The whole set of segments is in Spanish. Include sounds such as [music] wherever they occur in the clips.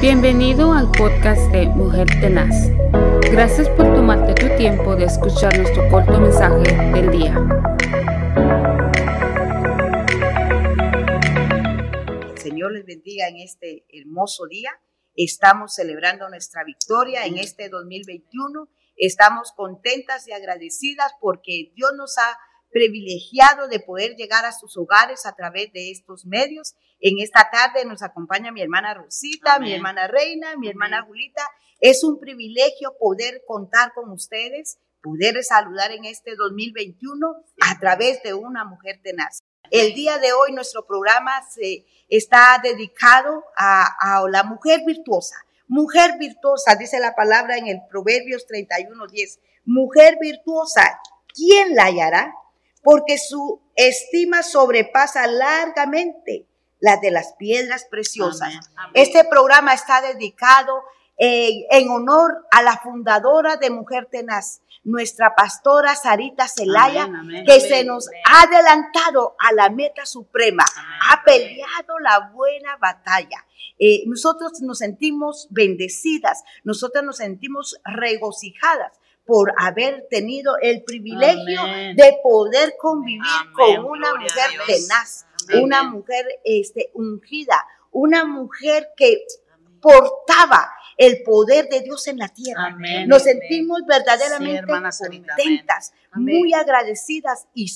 Bienvenido al podcast de Mujer Tenaz. Gracias por tomarte tu tiempo de escuchar nuestro corto mensaje del día. El Señor les bendiga en este hermoso día. Estamos celebrando nuestra victoria en este 2021. Estamos contentas y agradecidas porque Dios nos ha privilegiado de poder llegar a sus hogares a través de estos medios. En esta tarde nos acompaña mi hermana Rosita, mi hermana Reina, mi hermana Julita. Es un privilegio poder contar con ustedes, poder saludar en este 2021 a través de una mujer tenaz. El día de hoy nuestro programa se está dedicado a, a la mujer virtuosa. Mujer virtuosa, dice la palabra en el Proverbios 31:10. Mujer virtuosa, ¿quién la hallará? Porque su estima sobrepasa largamente la de las piedras preciosas. Este programa está dedicado eh, en honor a la fundadora de Mujer Tenaz, nuestra pastora Sarita Celaya, que se nos ha adelantado a la meta suprema, ha peleado la buena batalla. Eh, nosotros nos sentimos bendecidas, nosotros nos sentimos regocijadas por haber tenido el privilegio de poder convivir con una mujer tenaz, una mujer este, ungida, una mujer que portaba el poder de Dios en la tierra. Nos sentimos verdaderamente contentas, muy agradecidas y,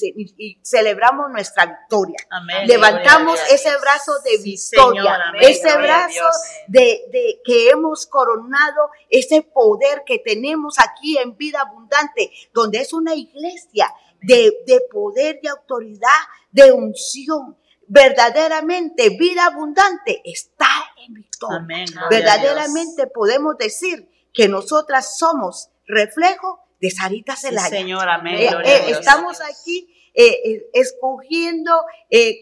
celebramos nuestra victoria. Levantamos ese brazo de victoria, ese brazo de, que hemos coronado, ese poder que tenemos aquí en vida abundante, donde es una iglesia de, de poder, de autoridad, de unción. Verdaderamente vida abundante está en victoria. verdaderamente podemos decir que nosotras somos reflejo de Sarita Celaya. señor, amén. Eh, eh, estamos aquí eh, escogiendo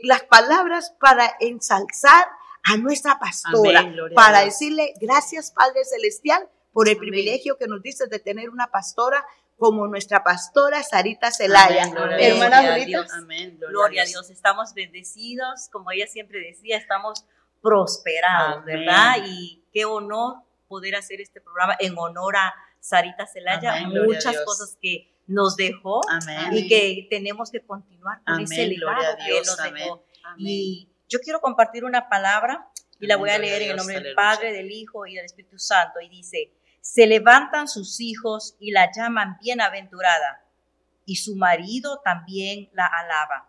las palabras para ensalzar a nuestra pastora, para decirle gracias Padre Celestial por el privilegio que nos dices de tener una pastora como nuestra pastora Sarita Celaya. Hermana. Amén. Gloria, a Dios. Estamos bendecidos, como ella siempre decía, estamos prosperados, ¿verdad? Y qué honor poder hacer este programa en honor a Sarita Celaya. Muchas cosas que nos dejó y que tenemos que continuar con ese legado que nos dejó. Y yo quiero compartir una palabra y la voy a leer en el nombre del Padre, del Hijo y del Espíritu Santo. Y dice, se levantan sus hijos y la llaman bienaventurada, y su marido también la alaba.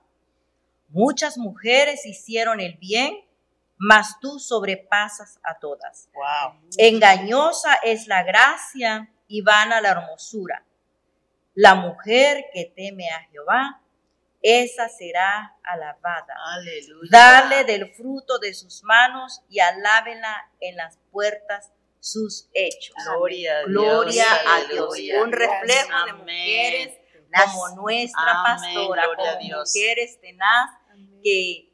Muchas mujeres hicieron el bien, mas tú sobrepasas a todas. Engañosa es la gracia y vana la hermosura. La mujer que teme a Jehová, esa será alabada. Dale del fruto de sus manos y alábela en las puertas sus hechos. Gloria a Dios. Gloria a Dios. Un reflejo de mujeres como nuestra pastora, como mujeres tenaz que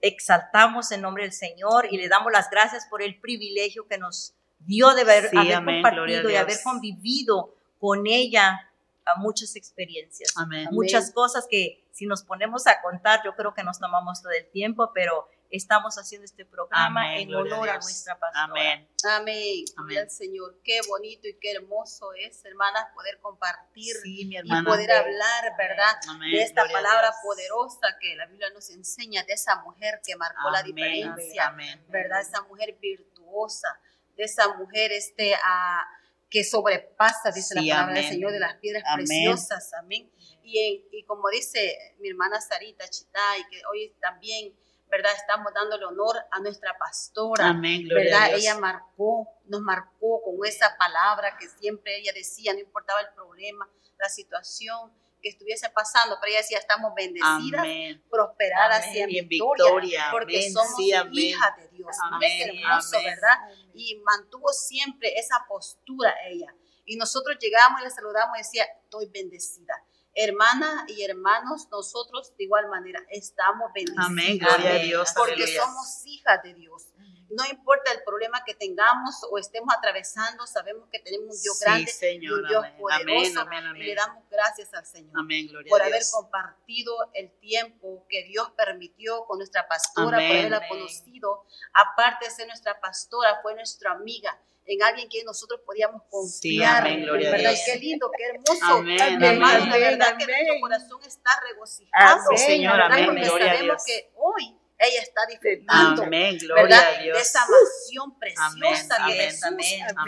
exaltamos en nombre del Señor y le damos las gracias por el privilegio que nos dio de haber, compartido y haber convivido con ella a muchas experiencias, muchas cosas que si nos ponemos a contar, yo creo que nos tomamos todo el tiempo, pero estamos haciendo este programa en honor a, nuestra pastora. Amén. Amén. Amén. Señor. Qué bonito y qué hermoso es, hermanas, poder compartir y poder hablar, ¿verdad? De esta palabra poderosa que la Biblia nos enseña, de esa mujer que marcó la diferencia, ¿verdad? Esa mujer virtuosa, de esa mujer este, a, que sobrepasa, dice la palabra del Señor, de las piedras preciosas. Amén. Y, y como dice mi hermana Sarita Chitay, que hoy también ¿verdad? Estamos dándole honor a nuestra pastora, Amén, ¿verdad? Ella marcó, nos marcó con esa palabra que siempre ella decía, no importaba el problema, la situación que estuviese pasando, pero ella decía, estamos bendecidas, prosperadas y en victoria, porque somos hijas de Dios. Amén. hermoso, ¿verdad? Y mantuvo siempre esa postura ella. Y nosotros llegamos y le saludamos y decía, estoy bendecida Hermanas y hermanos, nosotros de igual manera estamos bendecidos. Amén, gloria a Dios. Porque somos hijas de Dios. No importa el problema que tengamos o estemos atravesando, sabemos que tenemos un Dios grande y un Dios poderoso. y le damos gracias al Señor por haber compartido el tiempo que Dios permitió con nuestra pastora, por haberla conocido. Aparte de ser nuestra pastora, fue nuestra amiga en alguien que nosotros podíamos confiar. Sí, ¿verdad? Qué lindo, qué hermoso. Amén, la verdad que nuestro corazón está regocijado. Amén, Señor, amén, Porque sabemos que hoy ella está disfrutando amén, gloria A Dios. de esa mansión preciosa que Jesús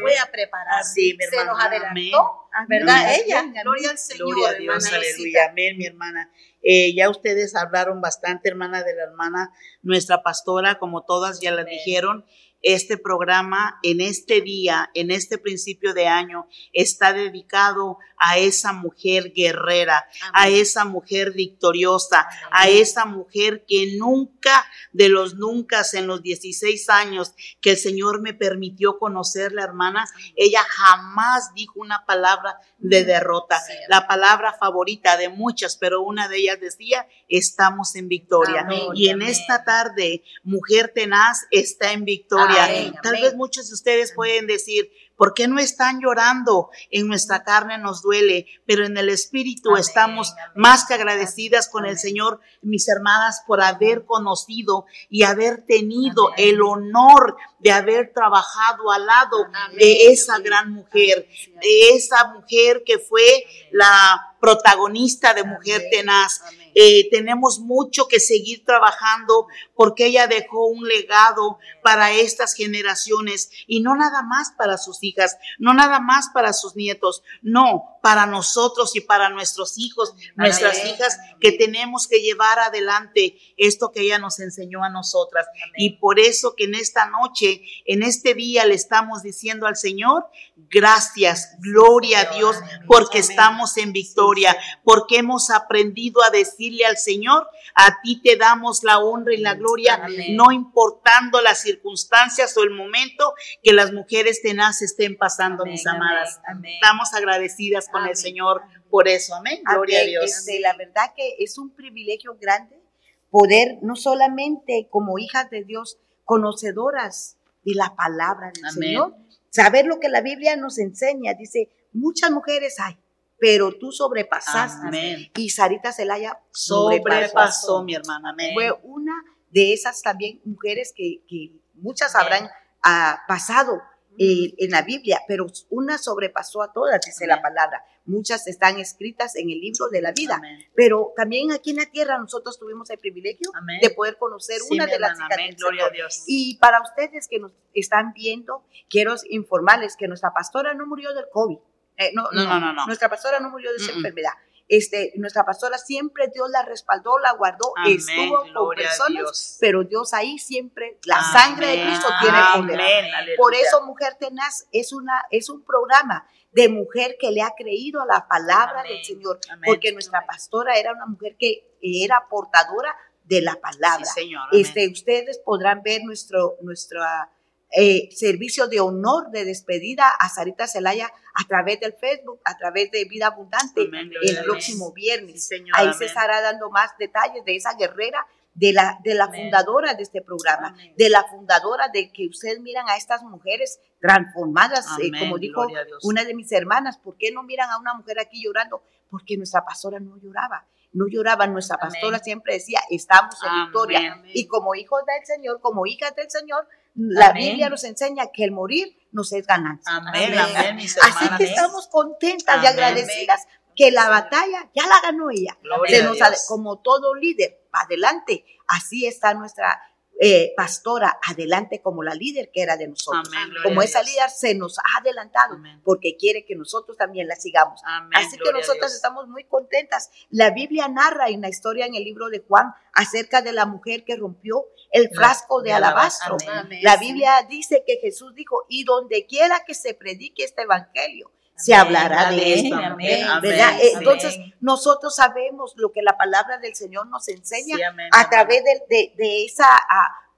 fue a preparar. Sí, Se nos adelantó, ¿verdad? Ella, gloria al Señor. Gloria a Dios, aleluya, amén, mi hermana. Eh, ya ustedes hablaron bastante, hermana, de la hermana, nuestra pastora, como todas ya la dijeron este programa en este día, en este principio de año, está dedicado a esa mujer guerrera, a esa mujer victoriosa, a esa mujer que nunca de los nunca en los 16 años que el Señor me permitió conocer la hermana, ella jamás dijo una palabra de derrota. La palabra favorita de muchas, pero una de ellas decía, estamos en victoria. y en esta tarde, mujer tenaz está en victoria. Tal vez muchos de ustedes pueden decir, ¿Por qué no están llorando? En nuestra carne nos duele, pero en el espíritu estamos más que agradecidas con el Señor, mis hermanas, por haber conocido y haber tenido el honor de haber trabajado al lado de esa gran mujer, de esa mujer que fue la protagonista de Mujer Tenaz. Eh, tenemos mucho que seguir trabajando porque ella dejó un legado para estas generaciones y no nada más para sus hijas, no nada más para sus nietos, no, para nosotros y para nuestros hijos, nuestras hijas, que tenemos que llevar adelante esto que ella nos enseñó a nosotras. Y por eso que en esta noche, en este día le estamos diciendo al Señor, gracias, gloria a Dios, porque estamos en victoria, porque hemos aprendido a decirle al Señor, a ti te damos la honra y la gloria, no importando las circunstancias o el momento que las mujeres tenaz estén pasando, mis amadas. Estamos agradecidas con el Señor por eso. Amén. Gloria a Dios. Este, la verdad que es un privilegio grande poder, no solamente como hijas de Dios, conocedoras de la palabra del Señor, saber lo que la Biblia nos enseña. Dice, muchas mujeres hay, pero tú sobrepasaste. Y Sarita Celaya sobrepasó, mi hermana. Amén. Fue una de esas también mujeres que, muchas habrán ah, pasado eh, en la Biblia, pero una sobrepasó a todas, dice la palabra. Muchas están escritas en el libro de la vida, pero también aquí en la tierra nosotros tuvimos el privilegio de poder conocer una de las hijas del Señor. Y para ustedes que nos están viendo, quiero informarles que nuestra pastora no murió del COVID. Eh, no, no, no, no, Nuestra pastora no murió de esa enfermedad. Este, nuestra pastora siempre Dios la respaldó, la guardó, estuvo con personas, pero Dios ahí siempre, la sangre de Cristo tiene poder. Por eso Mujer Tenaz es, una, es un programa de mujer que le ha creído a la palabra del Señor, porque nuestra pastora era una mujer que era portadora de la palabra. este, ustedes podrán ver nuestro, nuestra eh, servicio de honor de despedida a Sarita Celaya a través del Facebook, a través de Vida Abundante el próximo viernes. Ahí se estará dando más detalles de esa guerrera de la, de la fundadora de este programa, de la fundadora de que ustedes miran a estas mujeres transformadas, eh, como dijo una de mis hermanas, ¿por qué no miran a una mujer aquí llorando? Porque nuestra pastora no lloraba, no lloraba, nuestra pastora siempre decía, estamos en victoria. Y como hijos del Señor, como hijas del Señor, la Biblia nos enseña que el morir nos es ganancia. Amén, amén, Así que estamos contentas y agradecidas que la batalla ya la ganó ella. como todo líder, adelante. Así está nuestra eh, pastora adelante como la líder que era de nosotros. como esa líder se nos ha adelantado porque quiere que nosotros también la sigamos. Así que nosotros estamos muy contentas. La Biblia narra en la historia en el libro de Juan acerca de la mujer que rompió el frasco de, alabastro. La Biblia dice que Jesús dijo, y donde quiera que se predique este evangelio, se hablará de esto. ¿verdad? Entonces, nosotros sabemos lo que la palabra del Señor nos enseña a través de, de, esa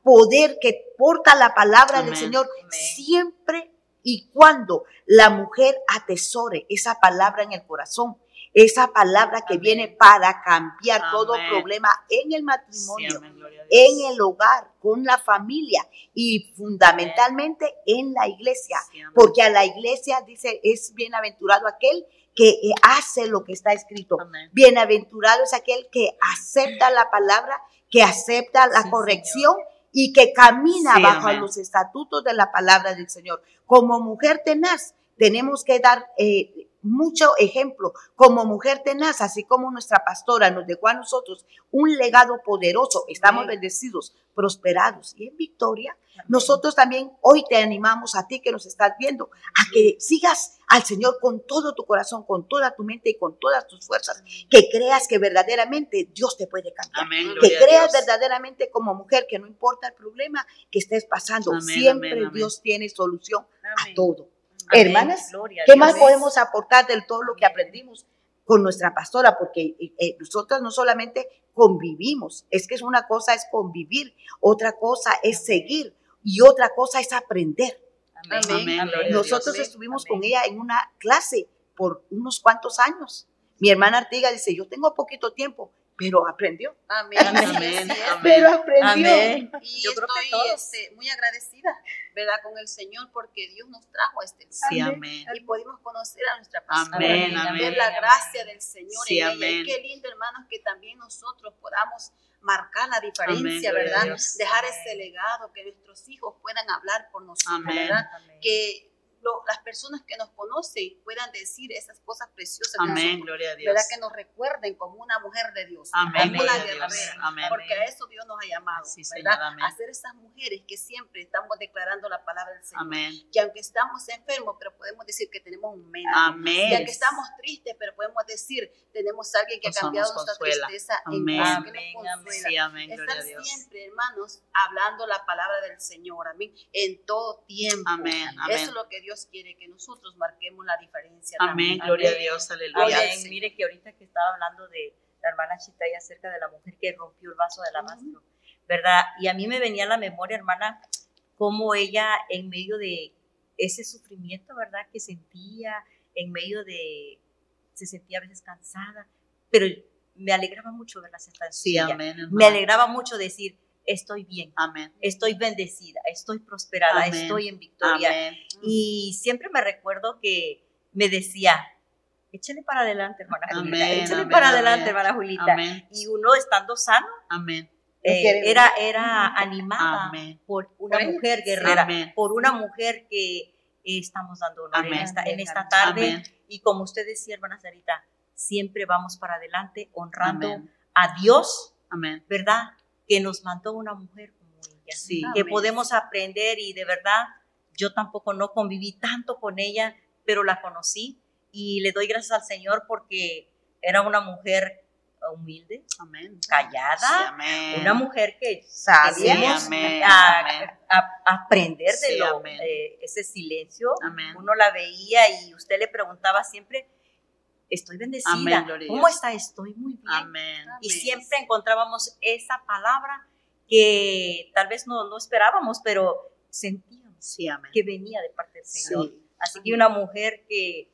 poder que porta la palabra del Señor siempre y cuando la mujer atesore esa palabra en el corazón esa palabra que viene para cambiar todo problema en el matrimonio, en el hogar, con la familia y fundamentalmente en la iglesia, porque a la iglesia dice es bienaventurado aquel que hace lo que está escrito. Bienaventurado es aquel que acepta la palabra, que acepta la corrección y que camina bajo los estatutos de la palabra del Señor. Como mujer tenaz, tenemos que dar eh, mucho ejemplo como mujer tenaz, así como nuestra pastora nos dejó a nosotros un legado poderoso. Estamos bendecidos, prosperados y en victoria. Nosotros también hoy te animamos a ti que nos estás viendo a que sigas al Señor con todo tu corazón, con toda tu mente y con todas tus fuerzas. Que creas que verdaderamente Dios te puede cambiar. que creas verdaderamente como mujer que no importa el problema que estés pasando, siempre Dios tiene solución a todo. Hermanas, ¿qué más podemos aportar de todo lo que aprendimos con nuestra pastora? Porque eh, eh, nosotros no solamente convivimos, es que es una cosa es convivir, otra cosa es seguir y otra cosa es aprender. Nosotros estuvimos con ella en una clase por unos cuantos años. Mi hermana Artiga dice, yo tengo poquito tiempo, pero aprendió. Amén. Amén. [laughs] Pero aprendió. Y yo estoy este, muy agradecida, ¿verdad? Con el Señor porque Dios nos trajo a este lugar. Sí, amén. Y pudimos conocer a nuestra pastora. Amén, amén. Ver la gracia del Señor sí, en ella. Y qué lindo, hermanos, que también nosotros podamos marcar la diferencia, ¿verdad? Dejar ese legado, que nuestros hijos puedan hablar por nosotros, ¿verdad? Que las personas que nos conocen puedan decir esas cosas preciosas. Amén, gloria a Dios. ¿Verdad? Que nos recuerden como una mujer de Dios. Amén. Como una guerrera. Amén. Porque a eso Dios nos ha llamado. Sí, ¿verdad? a ser esas mujeres que siempre estamos declarando la palabra del Señor. Amén. Que aunque estamos enfermos, pero podemos decir que tenemos un médico. Amén. Que aunque estamos tristes, pero podemos decir, tenemos a alguien que ha cambiado nuestra tristeza amén. en Amén. Sí, amén. Estar siempre, hermanos, hablando la palabra del Señor. Amén. En todo tiempo. Amén. Eso es lo que Dios quiere que nosotros marquemos la diferencia. Amén, gloria a Dios, aleluya. Mire que ahorita que estaba hablando de la hermana Chitaya acerca de la mujer que rompió el vaso del alabastro, ¿verdad? Y a mí me venía a la memoria, hermana, cómo ella en medio de ese sufrimiento, ¿verdad? Que sentía, en medio de, se sentía a veces cansada, pero me alegraba mucho verla sentada. Sí, amén. Me alegraba mucho decir, estoy bien, Amén. estoy bendecida, estoy prosperada, estoy en victoria. Y siempre me recuerdo que me decía, échale para adelante, hermana Julita, échale para adelante, hermana Julita. Y uno estando sano, Amén. Eh, era, era animada por una mujer guerrera, por una mujer que estamos dando honor en esta, en esta tarde. Y como usted decía, hermana Sarita, siempre vamos para adelante honrando a Dios, ¿verdad? Que nos mandó una mujer como ella, sí, que podemos aprender y de verdad yo tampoco no conviví tanto con ella, pero la conocí y le doy gracias al Señor porque era una mujer humilde, callada, una mujer que sabía aprender de lo, ese silencio. Uno la veía y usted le preguntaba siempre, estoy bendecida. ¿Cómo está? Estoy muy bien. Y siempre encontrábamos esa palabra que tal vez no, no esperábamos, pero sentíamos que venía de parte del Señor. Así que una mujer que,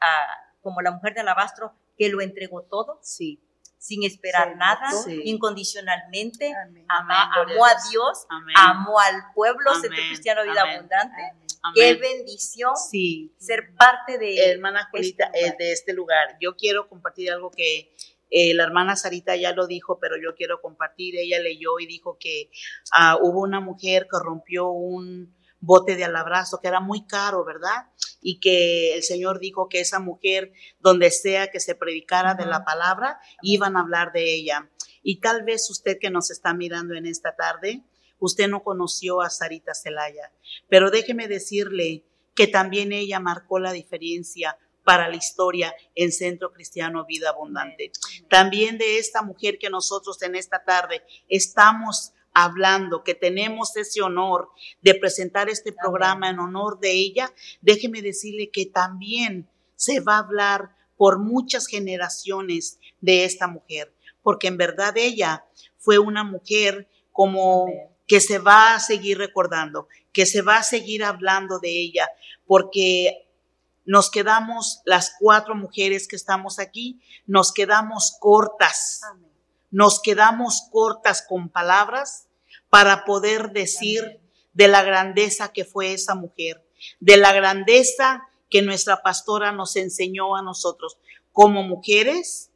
ah, como la mujer de Alabastro, que lo entregó todo. Sí. sin esperar nada, incondicionalmente, amó a Dios, amó al pueblo, Centro Cristiano Vida Abundante, Qué bendición sí. ser parte de hermana Julita este de este lugar. Yo quiero compartir algo que eh, la hermana Sarita ya lo dijo, pero yo quiero compartir. Ella leyó y dijo que ah, hubo una mujer que rompió un bote de alabrazo que era muy caro, ¿verdad? Y que el Señor dijo que esa mujer, donde sea que se predicara de la palabra, iban a hablar de ella. Y tal vez usted que nos está mirando en esta tarde, usted no conoció a Sarita Celaya, pero déjeme decirle que también ella marcó la diferencia para la historia en Centro Cristiano Vida Abundante. También de esta mujer que nosotros en esta tarde estamos hablando, que tenemos ese honor de presentar este programa en honor de ella, déjeme decirle que también se va a hablar por muchas generaciones de esta mujer, porque en verdad ella fue una mujer como que se va a seguir recordando, que se va a seguir hablando de ella, porque nos quedamos, las cuatro mujeres que estamos aquí, nos quedamos cortas. Nos quedamos cortas con palabras para poder decir de la grandeza que fue esa mujer, de la grandeza que nuestra pastora nos enseñó a nosotros como mujeres,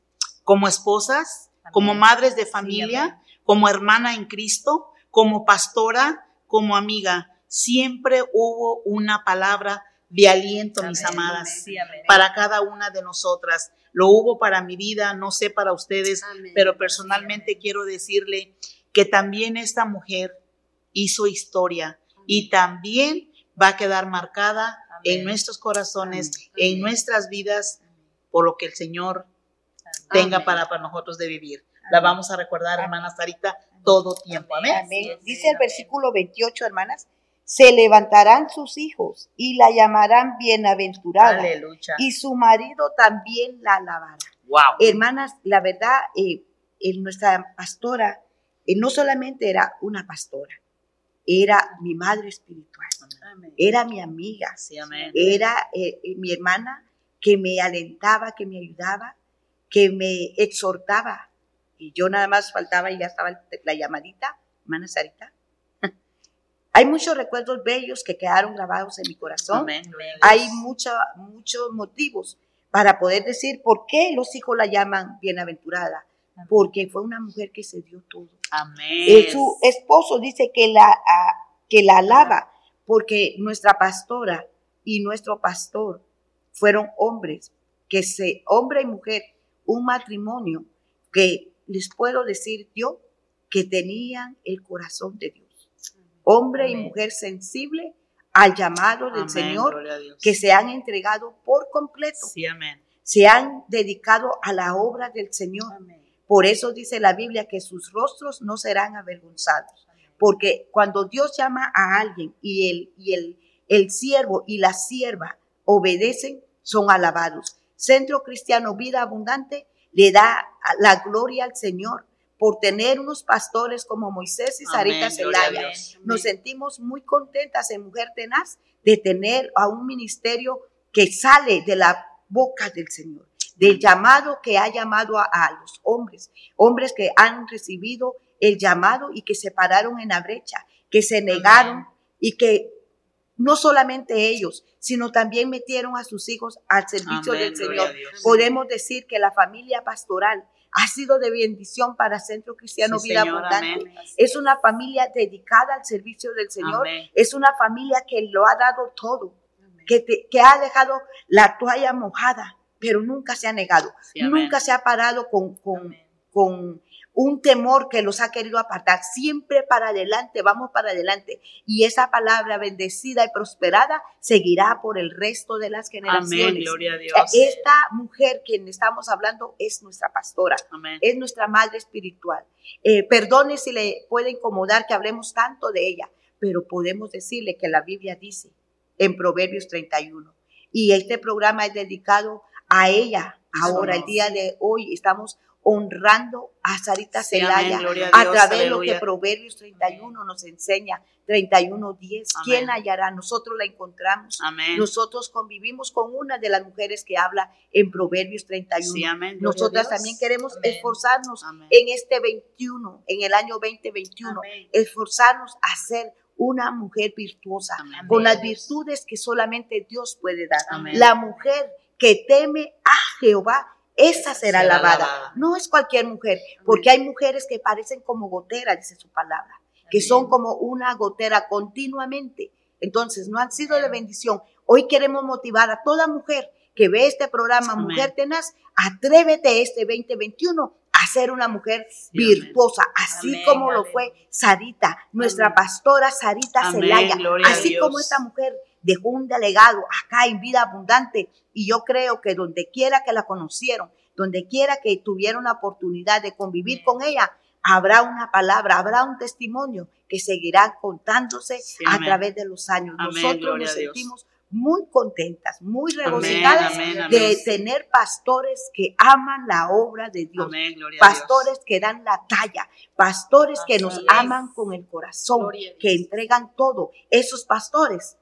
como esposas, como madres de familia, como hermana en Cristo, como pastora, como amiga. Siempre hubo una palabra de aliento, mis amadas, para cada una de nosotras. Lo hubo para mi vida, no sé para ustedes, pero personalmente quiero decirle que también esta mujer hizo historia y también va a quedar marcada en nuestros corazones, en nuestras vidas, por lo que el Señor tenga para, para nosotros de vivir. La vamos a recordar, hermana Sarita, todo tiempo. Amén. Dice el versículo 28, hermanas, se levantarán sus hijos y la llamarán bienaventurada. Y su marido también la alabará. Hermanas, la verdad, eh, nuestra pastora eh, no solamente era una pastora, era mi madre espiritual, era mi amiga, era eh, mi hermana que me alentaba, que me ayudaba, que me exhortaba. Y yo nada más faltaba y ya estaba la llamadita, hermana Sarita, [laughs] hay muchos recuerdos bellos que quedaron grabados en mi corazón. Hay muchos motivos para poder decir por qué los hijos la llaman bienaventurada. Porque fue una mujer que se dio todo. Amén. Eh, su esposo dice que la, que la alaba porque nuestra pastora y nuestro pastor fueron hombres, que se, hombre y mujer, un matrimonio que les puedo decir yo que tenían el corazón de Dios hombre y mujer sensible al llamado del Señor, que se han entregado por completo. Se han dedicado a la obra del Señor. Por eso dice la Biblia que sus rostros no serán avergonzados. Porque cuando Dios llama a alguien y el, y el, el siervo y la sierva obedecen, son alabados. Centro Cristiano Vida Abundante le da la gloria al Señor por tener unos pastores como Moisés y Sarita Celaya. Nos sentimos muy contentas en Mujer Tenaz de tener a un ministerio que sale de la boca del Señor, del llamado que ha llamado a, los hombres, hombres que han recibido el llamado y que se pararon en la brecha, que se negaron y que no solamente ellos, sino también metieron a sus hijos al servicio del Señor. Podemos decir que la familia pastoral ha sido de bendición para Centro Cristiano Vida Abundante. Es una familia dedicada al servicio del Señor. Es una familia que lo ha dado todo, que, que ha dejado la toalla mojada, pero nunca se ha negado. nunca se ha parado con, con, con un temor que los ha querido apartar. Siempre para adelante, vamos para adelante. Y esa palabra bendecida y prosperada seguirá por el resto de las generaciones. Amén, gloria a Dios. Esta mujer que estamos hablando es nuestra pastora, es nuestra madre espiritual. Eh, perdone si le puede incomodar que hablemos tanto de ella, pero podemos decirle que la Biblia dice en Proverbios 31. Y este programa es dedicado a ella. Ahora, el día de hoy, estamos honrando a Sarita Celaya a, través de lo que Proverbios 31 nos enseña, 31.10. ¿Quién hallará? Nosotros la encontramos. Nosotros convivimos con una de las mujeres que habla en Proverbios 31. Nosotras también queremos esforzarnos en este 21, en el año 2021, esforzarnos a ser una mujer virtuosa, con las virtudes que solamente Dios puede dar. La mujer que teme a Jehová esa será, lavada. No es cualquier mujer, porque hay mujeres que parecen como goteras, dice su palabra, que son como una gotera continuamente. Entonces, no han sido de bendición. Hoy queremos motivar a toda mujer que ve este programa, Mujer Tenaz, atrévete este 2021 a ser una mujer virtuosa, así como lo fue Sarita, nuestra pastora Sarita Celaya, así como esta mujer dejó un delegado acá en vida abundante. Y yo creo que donde quiera que la conocieron, donde quiera que tuvieron la oportunidad de convivir con ella, habrá una palabra, habrá un testimonio que seguirá contándose a través de los años. Nosotros nos sentimos muy contentas, muy regocijadas de tener pastores que aman la obra de Dios, pastores que dan la talla, pastores que nos aman con el corazón, que entregan todo. Esos pastores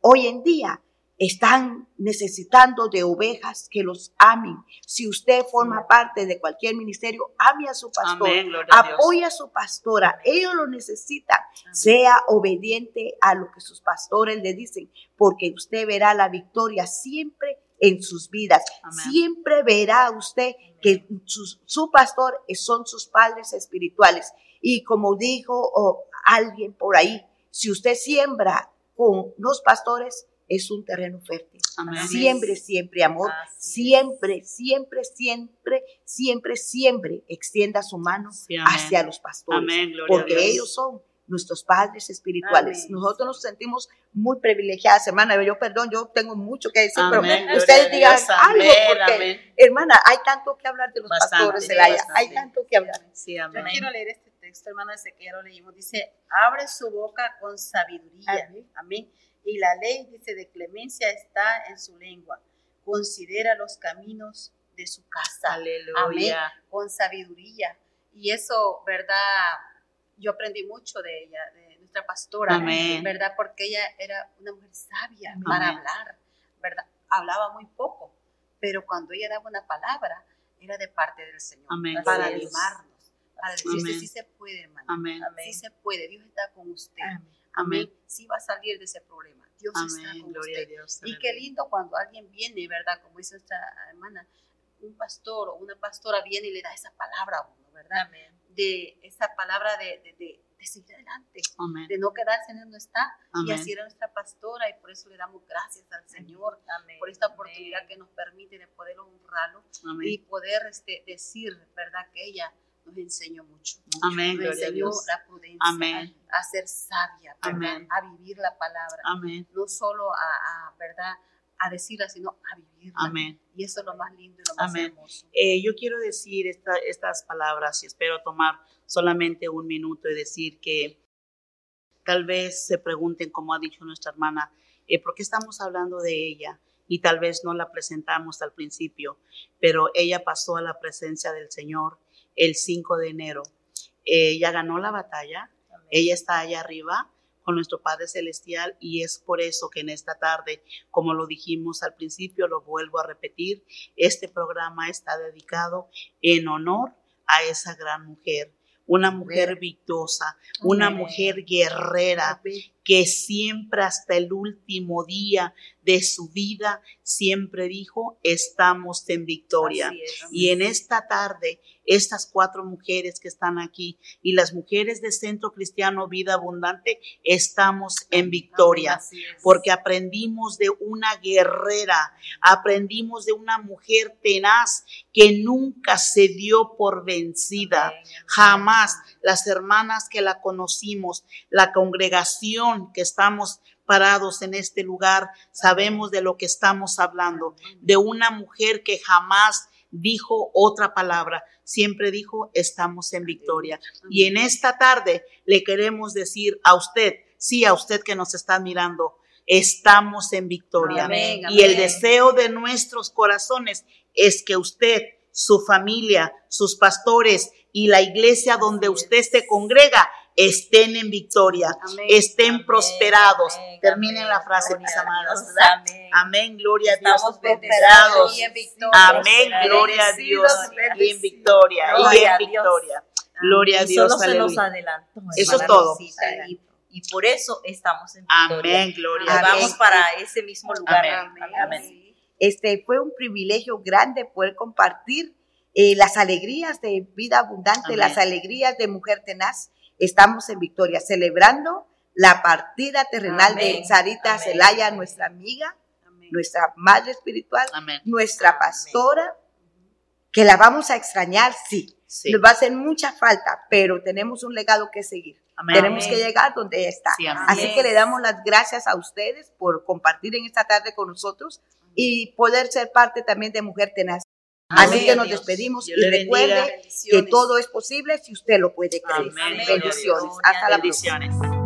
hoy en día están necesitando de ovejas que los amen. Si usted forma parte de cualquier ministerio, ame a su pastor, apoya a, su pastora, ellos lo necesitan. Sea obediente a lo que sus pastores le dicen, porque usted verá la victoria siempre en sus vidas. Siempre verá usted que su, pastor son sus padres espirituales. Y como dijo alguien por ahí, si usted siembra con los pastores, es un terreno fértil. Siempre, siempre, amor. siempre, siempre, siempre, siempre, siempre extienda su mano hacia los pastores. porque ellos son nuestros padres espirituales. Nosotros nos sentimos muy privilegiadas, hermana. Yo, perdón, yo tengo mucho que decir, pero ustedes digan algo, porque, hermana, hay tanto que hablar de los pastores, Elaya. Hay tanto que hablar. yo quiero leer este texto, hermana, ese que ya lo leímos. Dice, abre su boca con sabiduría. Amén y la ley, dice, de clemencia está en su lengua. Considera los caminos de su casa. Aleluya. Con sabiduría. Y eso, ¿verdad? Yo aprendí mucho de ella, de nuestra pastora, Amén. ¿verdad? Porque ella era una mujer sabia para hablar, ¿verdad? Hablaba muy poco, pero cuando ella daba una palabra, era de parte del Señor, para animarnos, para decirse, sí se puede, hermano, Amén. sí se puede, Dios está con usted. Amén. Sí va a salir de ese problema. Dios está con usted. y qué lindo cuando alguien viene, ¿verdad? Como dice nuestra hermana, un pastor o una pastora viene y le da esa palabra a uno, ¿verdad? Amén. De esa palabra de, de, de, seguir adelante, Amén. de no quedarse en donde está. Y así era nuestra pastora y por eso le damos gracias al Señor por esta oportunidad que nos permite de poder honrarlo y poder este, decir, ¿verdad? Que ella nos enseñó mucho. Amén. Nos enseñó la prudencia, a ser sabia, a vivir la palabra. Amén. No solo a, ¿verdad? a decirla, sino a vivirla. Amén. Y eso es lo más lindo y lo más hermoso. Eh, yo quiero decir estas palabras y espero tomar solamente un minuto y decir que tal vez se pregunten, como ha dicho nuestra hermana, eh, ¿por qué estamos hablando de ella? Y tal vez no la presentamos al principio, pero ella pasó a la presencia del Señor el 5 de enero. Ella ganó la batalla, ella está allá arriba con nuestro Padre Celestial y es por eso que en esta tarde, como lo dijimos al principio, lo vuelvo a repetir, este programa está dedicado en honor a esa gran mujer, una mujer victoriosa, una mujer guerrera que siempre hasta el último día de su vida siempre dijo, estamos en victoria. y en esta tarde estas cuatro mujeres que están aquí y las mujeres de Centro Cristiano Vida Abundante, estamos en victoria, porque aprendimos de una guerrera, aprendimos de una mujer tenaz que nunca se dio por vencida, jamás las hermanas que la conocimos, la congregación que estamos parados en este lugar, sabemos de lo que estamos hablando, de una mujer que jamás dijo otra palabra, siempre dijo, estamos en victoria. Y en esta tarde le queremos decir a usted, sí, a usted que nos está mirando, estamos en victoria. y el deseo de nuestros corazones es que usted, su familia, sus pastores y la iglesia donde usted se congrega estén en victoria, estén prosperados. Terminen la frase, mis amados. Amén. gloria a Dios. Estamos prosperados. Amén, gloria a Dios. Y en victoria, y en victoria. Gloria a Dios. Solo se nos adelantó. Eso es todo. Y, por eso estamos en victoria. Amén, gloria a Dios. Vamos para ese mismo lugar. Amén. Este fue un privilegio grande poder compartir eh, las alegrías de vida abundante, las alegrías de mujer tenaz estamos en victoria, celebrando la partida terrenal de Sarita Celaya, nuestra amiga, nuestra madre espiritual, nuestra pastora, que la vamos a extrañar, sí. Nos va a hacer mucha falta, pero tenemos un legado que seguir. Tenemos que llegar donde ella está. Así que le damos las gracias a ustedes por compartir en esta tarde con nosotros y poder ser parte también de Mujer Tenaz. Así que nos despedimos y recuerde que todo es posible si usted lo puede creer. Bendiciones. Hasta la próxima.